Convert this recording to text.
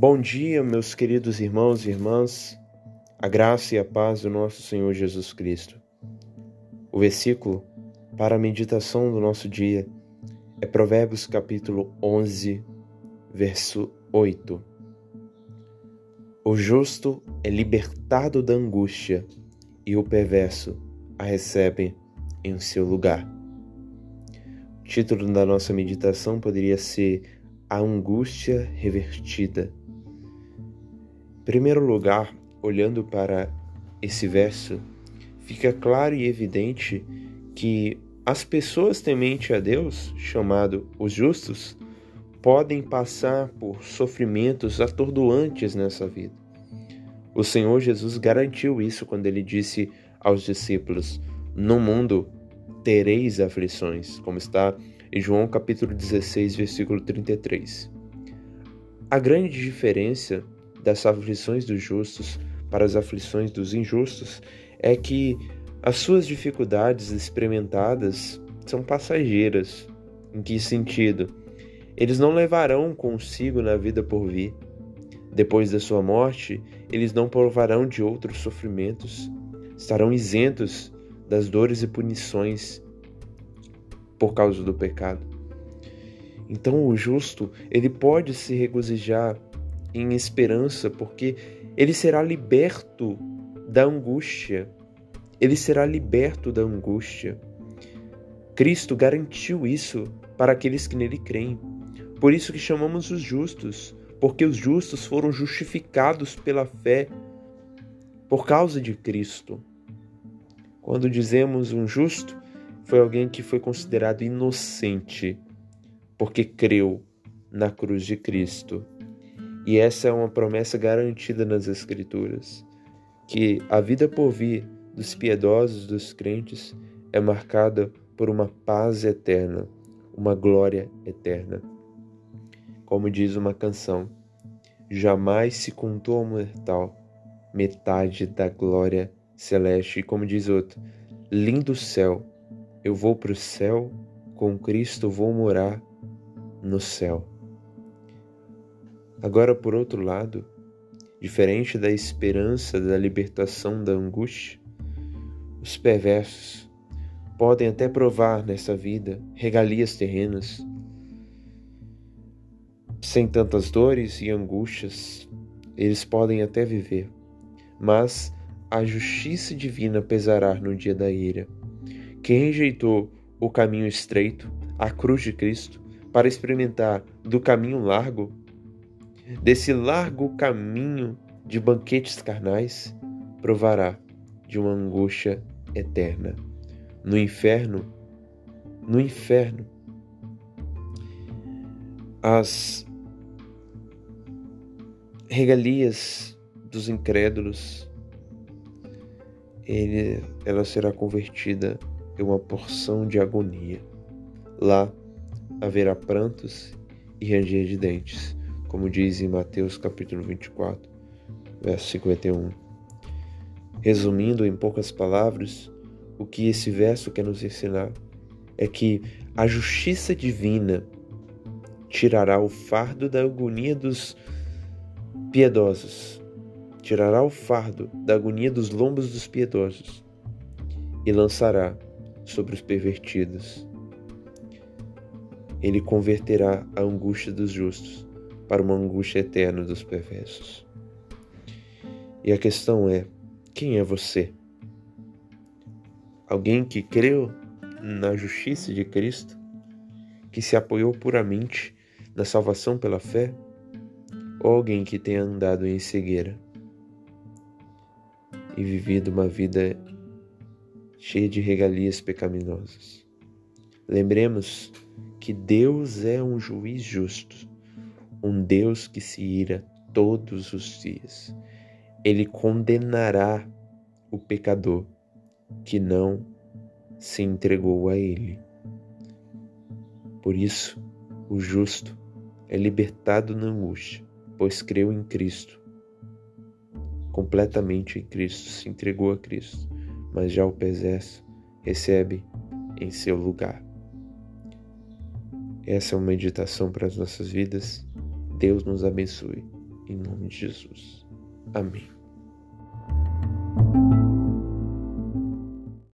Bom dia, meus queridos irmãos e irmãs, a graça e a paz do nosso Senhor Jesus Cristo. O versículo para a meditação do nosso dia é Provérbios capítulo 11, verso 8. O justo é libertado da angústia e o perverso a recebe em seu lugar. O título da nossa meditação poderia ser A Angústia Revertida. Em primeiro lugar, olhando para esse verso, fica claro e evidente que as pessoas temente a Deus, chamado os justos, podem passar por sofrimentos atordoantes nessa vida. O Senhor Jesus garantiu isso quando ele disse aos discípulos: No mundo tereis aflições, como está em João capítulo 16, versículo 33. A grande diferença das aflições dos justos para as aflições dos injustos é que as suas dificuldades experimentadas são passageiras. Em que sentido? Eles não levarão consigo na vida por vir. Depois da sua morte, eles não provarão de outros sofrimentos, estarão isentos das dores e punições por causa do pecado. Então o justo, ele pode se regozijar em esperança, porque ele será liberto da angústia. Ele será liberto da angústia. Cristo garantiu isso para aqueles que nele creem. Por isso que chamamos os justos, porque os justos foram justificados pela fé por causa de Cristo. Quando dizemos um justo, foi alguém que foi considerado inocente, porque creu na cruz de Cristo. E essa é uma promessa garantida nas Escrituras, que a vida por vir dos piedosos, dos crentes, é marcada por uma paz eterna, uma glória eterna. Como diz uma canção, jamais se contou ao mortal metade da glória celeste. E como diz outro, lindo céu, eu vou para o céu, com Cristo vou morar no céu. Agora, por outro lado, diferente da esperança da libertação da angústia, os perversos podem até provar nessa vida regalias terrenas, sem tantas dores e angústias, eles podem até viver, mas a justiça divina pesará no dia da ira. Quem rejeitou o caminho estreito, a cruz de Cristo, para experimentar do caminho largo, desse largo caminho de banquetes carnais, provará de uma angústia eterna. No inferno, no inferno, as regalias dos incrédulos, ele, ela será convertida em uma porção de agonia. Lá haverá prantos e ranger de dentes, como diz em Mateus capítulo 24, verso 51. Resumindo em poucas palavras, o que esse verso quer nos ensinar é que a justiça divina tirará o fardo da agonia dos piedosos, tirará o fardo da agonia dos lombos dos piedosos e lançará sobre os pervertidos. Ele converterá a angústia dos justos para uma angústia eterna dos perversos. E a questão é: quem é você? Alguém que creu na justiça de Cristo, que se apoiou puramente na salvação pela fé? ou alguém que tenha andado em cegueira e vivido uma vida cheia de regalias pecaminosas. Lembremos que Deus é um juiz justo, um Deus que se ira todos os dias. Ele condenará o pecador que não se entregou a Ele. Por isso, o justo é libertado na angústia pois creu em Cristo, completamente em Cristo, se entregou a Cristo, mas já o perverso recebe em seu lugar. Essa é uma meditação para as nossas vidas. Deus nos abençoe em nome de Jesus. Amém.